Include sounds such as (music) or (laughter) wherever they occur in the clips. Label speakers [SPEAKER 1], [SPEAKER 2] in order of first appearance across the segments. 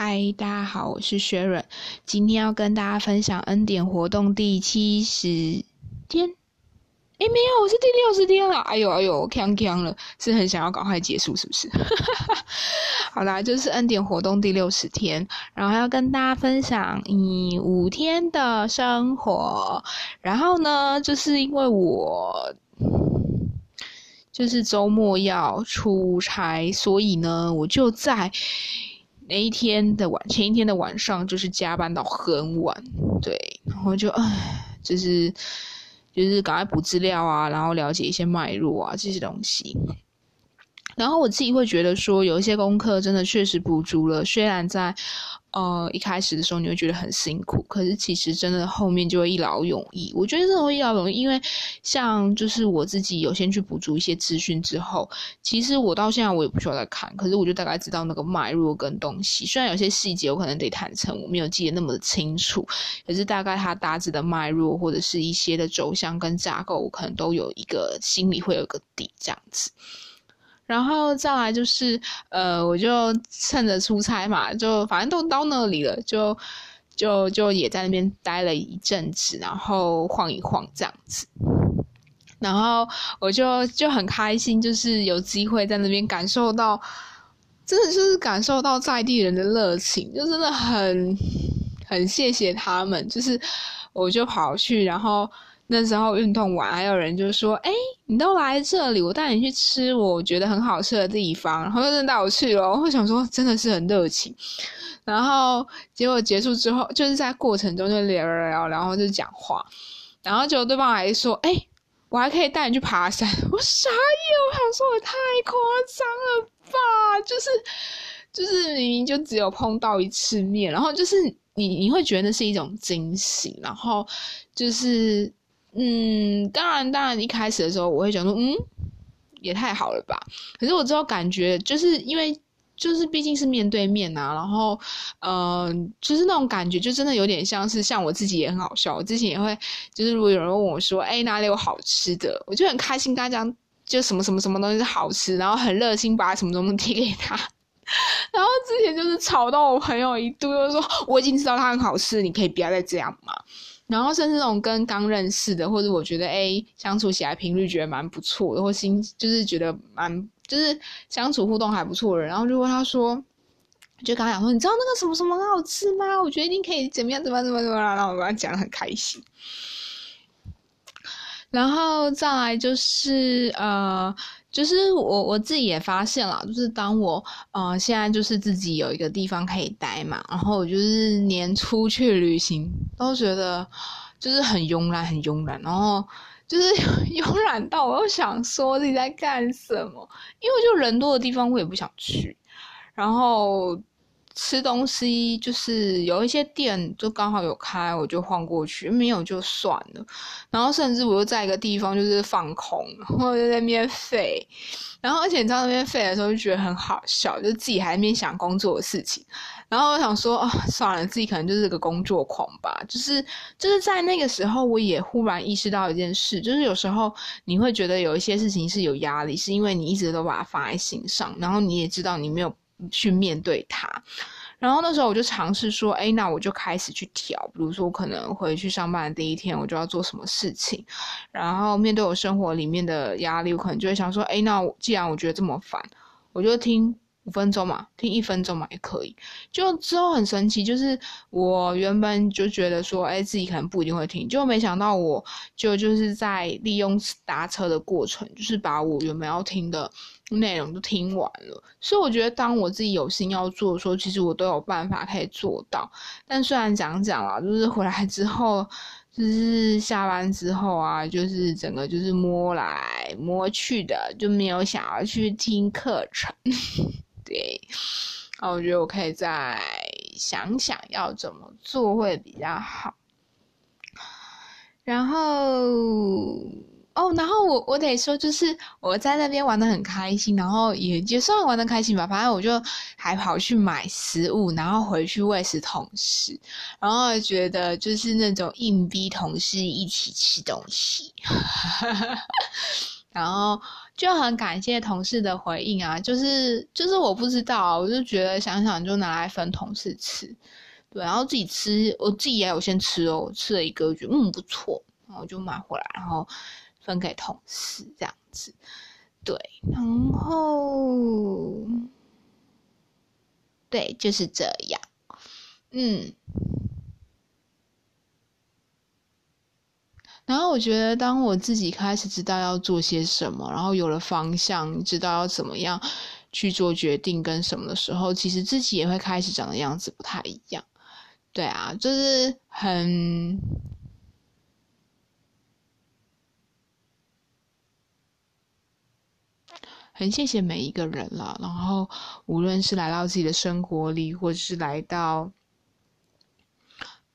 [SPEAKER 1] 嗨，大家好，我是雪润，今天要跟大家分享恩典活动第七十天。诶，没有，我是第六十天了。哎呦哎呦，锵锵了，是很想要赶快结束，是不是？(laughs) 好啦，就是恩典活动第六十天，然后要跟大家分享你五天的生活。然后呢，就是因为我就是周末要出差，所以呢，我就在。那一天的晚，前一天的晚上就是加班到很晚，对，然后就唉，就是就是赶快补资料啊，然后了解一些脉络啊这些东西。然后我自己会觉得说，有一些功课真的确实补足了，虽然在。呃，一开始的时候你会觉得很辛苦，可是其实真的后面就会一劳永逸。我觉得这种一劳永逸，因为像就是我自己有先去补足一些资讯之后，其实我到现在我也不需要再看，可是我就大概知道那个脉络跟东西。虽然有些细节我可能得坦诚我没有记得那么清楚，可是大概它大致的脉络或者是一些的轴向跟架构，我可能都有一个心里会有个底这样子。然后再来就是，呃，我就趁着出差嘛，就反正都到那里了，就就就也在那边待了一阵子，然后晃一晃这样子。然后我就就很开心，就是有机会在那边感受到，真的就是感受到在地人的热情，就真的很很谢谢他们。就是我就跑去，然后。那时候运动完，还有人就说：“哎，你都来这里，我带你去吃我觉得很好吃的地方。”然后就真带我去了。我想说，真的是很热情。然后结果结束之后，就是在过程中就聊聊，然后就讲话。然后结果对方还说：“哎，我还可以带你去爬山。”我傻眼，我想说我太夸张了吧？就是就是明明就只有碰到一次面，然后就是你你会觉得那是一种惊喜，然后就是。嗯，当然，当然，一开始的时候我会想说，嗯，也太好了吧。可是我之后感觉，就是因为就是毕竟是面对面啊，然后，嗯，就是那种感觉，就真的有点像是像我自己也很好笑。我之前也会，就是如果有人问我说，哎，哪里有好吃的，我就很开心跟他讲，就什么什么什么东西是好吃，然后很热心把什么东西贴给他。(laughs) 然后之前就是吵到我朋友一度，就说我已经知道它很好吃，你可以不要再这样嘛。然后甚至那种跟刚认识的，或者我觉得哎相处起来频率觉得蛮不错的，或心就是觉得蛮就是相处互动还不错的人，然后就问他说，就跟他讲说，你知道那个什么什么很好吃吗？我觉得你可以怎么样怎么样怎么样，然后我跟他讲的很开心。然后再来就是呃。就是我我自己也发现了，就是当我呃现在就是自己有一个地方可以待嘛，然后我就是连出去旅行都觉得就是很慵懒，很慵懒，然后就是 (laughs) 慵懒到我又想说自己在干什么，因为就人多的地方我也不想去，然后。吃东西就是有一些店就刚好有开，我就晃过去；没有就算了。然后甚至我又在一个地方就是放空，然后就在那边废。然后而且你在那边废的时候就觉得很好笑，就自己还在那边想工作的事情。然后我想说哦，算了，自己可能就是个工作狂吧。就是就是在那个时候，我也忽然意识到一件事，就是有时候你会觉得有一些事情是有压力，是因为你一直都把它放在心上，然后你也知道你没有。去面对它，然后那时候我就尝试说，哎，那我就开始去调，比如说我可能回去上班的第一天，我就要做什么事情，然后面对我生活里面的压力，我可能就会想说，哎，那既然我觉得这么烦，我就听。五分钟嘛，听一分钟嘛也可以。就之后很神奇，就是我原本就觉得说，哎，自己可能不一定会听，就没想到我就就是在利用搭车的过程，就是把我原本要听的内容都听完了。所以我觉得，当我自己有心要做的时候，其实我都有办法可以做到。但虽然讲讲啦，就是回来之后，就是下班之后啊，就是整个就是摸来摸去的，就没有想要去听课程。(laughs) 对，那我觉得我可以再想想要怎么做会比较好。然后，哦，然后我我得说，就是我在那边玩的很开心，然后也也算玩的开心吧。反正我就还跑去买食物，然后回去喂食同事，然后觉得就是那种硬逼同事一起吃东西。(laughs) 然后就很感谢同事的回应啊，就是就是我不知道，我就觉得想想就拿来分同事吃，对，然后自己吃，我自己也有先吃哦，吃了一个，觉得嗯不错，然后就买回来，然后分给同事这样子，对，然后对，就是这样，嗯。然后我觉得，当我自己开始知道要做些什么，然后有了方向，知道要怎么样去做决定跟什么的时候，其实自己也会开始长的样子不太一样。对啊，就是很很谢谢每一个人了。然后无论是来到自己的生活里，或者是来到。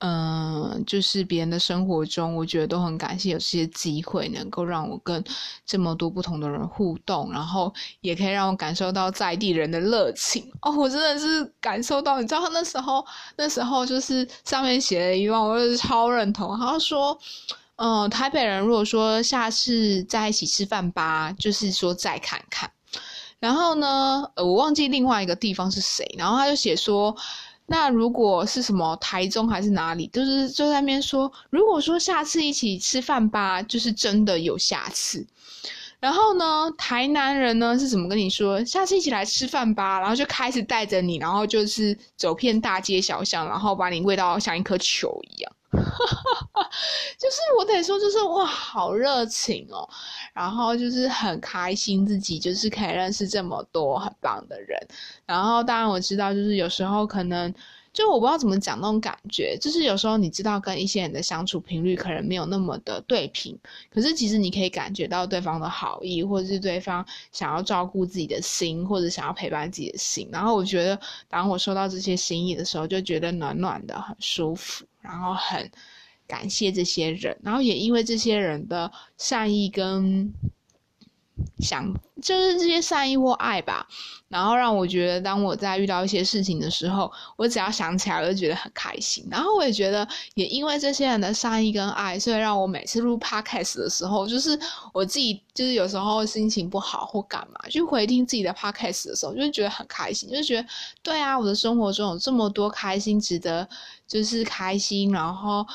[SPEAKER 1] 嗯，就是别人的生活中，我觉得都很感谢有这些机会，能够让我跟这么多不同的人互动，然后也可以让我感受到在地人的热情。哦，我真的是感受到，你知道那时候，那时候就是上面写了一段，我就是超认同。他说，嗯，台北人如果说下次在一起吃饭吧，就是说再看看。然后呢，呃，我忘记另外一个地方是谁，然后他就写说。那如果是什么台中还是哪里，就是就在那边说，如果说下次一起吃饭吧，就是真的有下次。然后呢，台南人呢是怎么跟你说，下次一起来吃饭吧，然后就开始带着你，然后就是走遍大街小巷，然后把你喂到像一颗球一样。(laughs) 就是我得说，就是哇，好热情哦，然后就是很开心自己就是可以认识这么多很棒的人，然后当然我知道，就是有时候可能。就我不知道怎么讲那种感觉，就是有时候你知道跟一些人的相处频率可能没有那么的对频，可是其实你可以感觉到对方的好意，或者是对方想要照顾自己的心，或者想要陪伴自己的心。然后我觉得，当我收到这些心意的时候，就觉得暖暖的，很舒服，然后很感谢这些人，然后也因为这些人的善意跟。想就是这些善意或爱吧，然后让我觉得，当我在遇到一些事情的时候，我只要想起来，我就觉得很开心。然后我也觉得，也因为这些人的善意跟爱，所以让我每次录 podcast 的时候，就是我自己，就是有时候心情不好或干嘛，去回听自己的 podcast 的时候，就会觉得很开心，就觉得，对啊，我的生活中有这么多开心、值得就是开心，然后。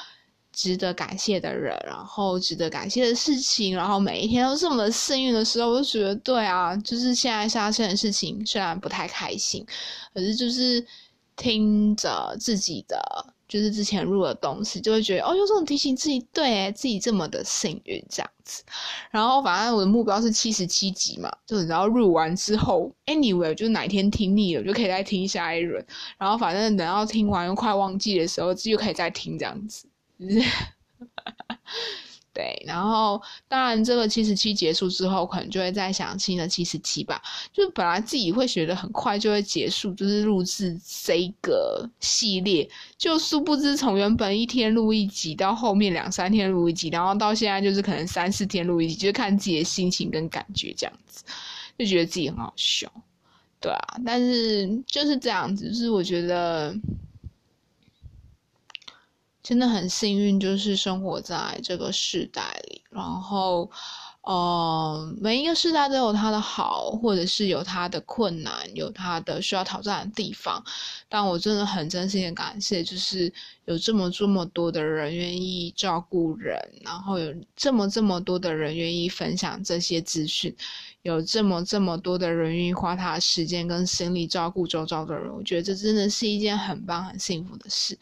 [SPEAKER 1] 值得感谢的人，然后值得感谢的事情，然后每一天都这么的幸运的时候，我就觉得对啊，就是现在发生的事情虽然不太开心，可是就是听着自己的，就是之前录的东西，就会觉得哦，有种提醒自己，对自己这么的幸运这样子。然后反正我的目标是七十七集嘛，就然后录完之后，anyway，就是哪天听腻了，就可以再听下一轮。然后反正等到听完又快忘记的时候，自己就可以再听这样子。(laughs) 对，然后当然这个七十七结束之后，可能就会再想新的七十七吧。就是本来自己会觉得很快就会结束，就是录制这个系列，就殊不知从原本一天录一集，到后面两三天录一集，然后到现在就是可能三四天录一集，就看自己的心情跟感觉这样子，就觉得自己很好笑。对啊，但是就是这样子，就是我觉得。真的很幸运，就是生活在这个时代里，然后，呃，每一个时代都有它的好，或者是有它的困难，有它的需要挑战的地方。但我真的很真心的感谢，就是有这么这么多的人愿意照顾人，然后有这么这么多的人愿意分享这些资讯，有这么这么多的人愿意花他的时间跟心力照顾周遭的人。我觉得这真的是一件很棒、很幸福的事。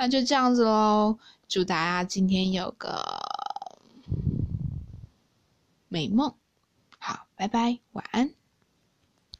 [SPEAKER 1] 那就这样子喽，祝大家今天有个美梦，好，拜拜，晚安。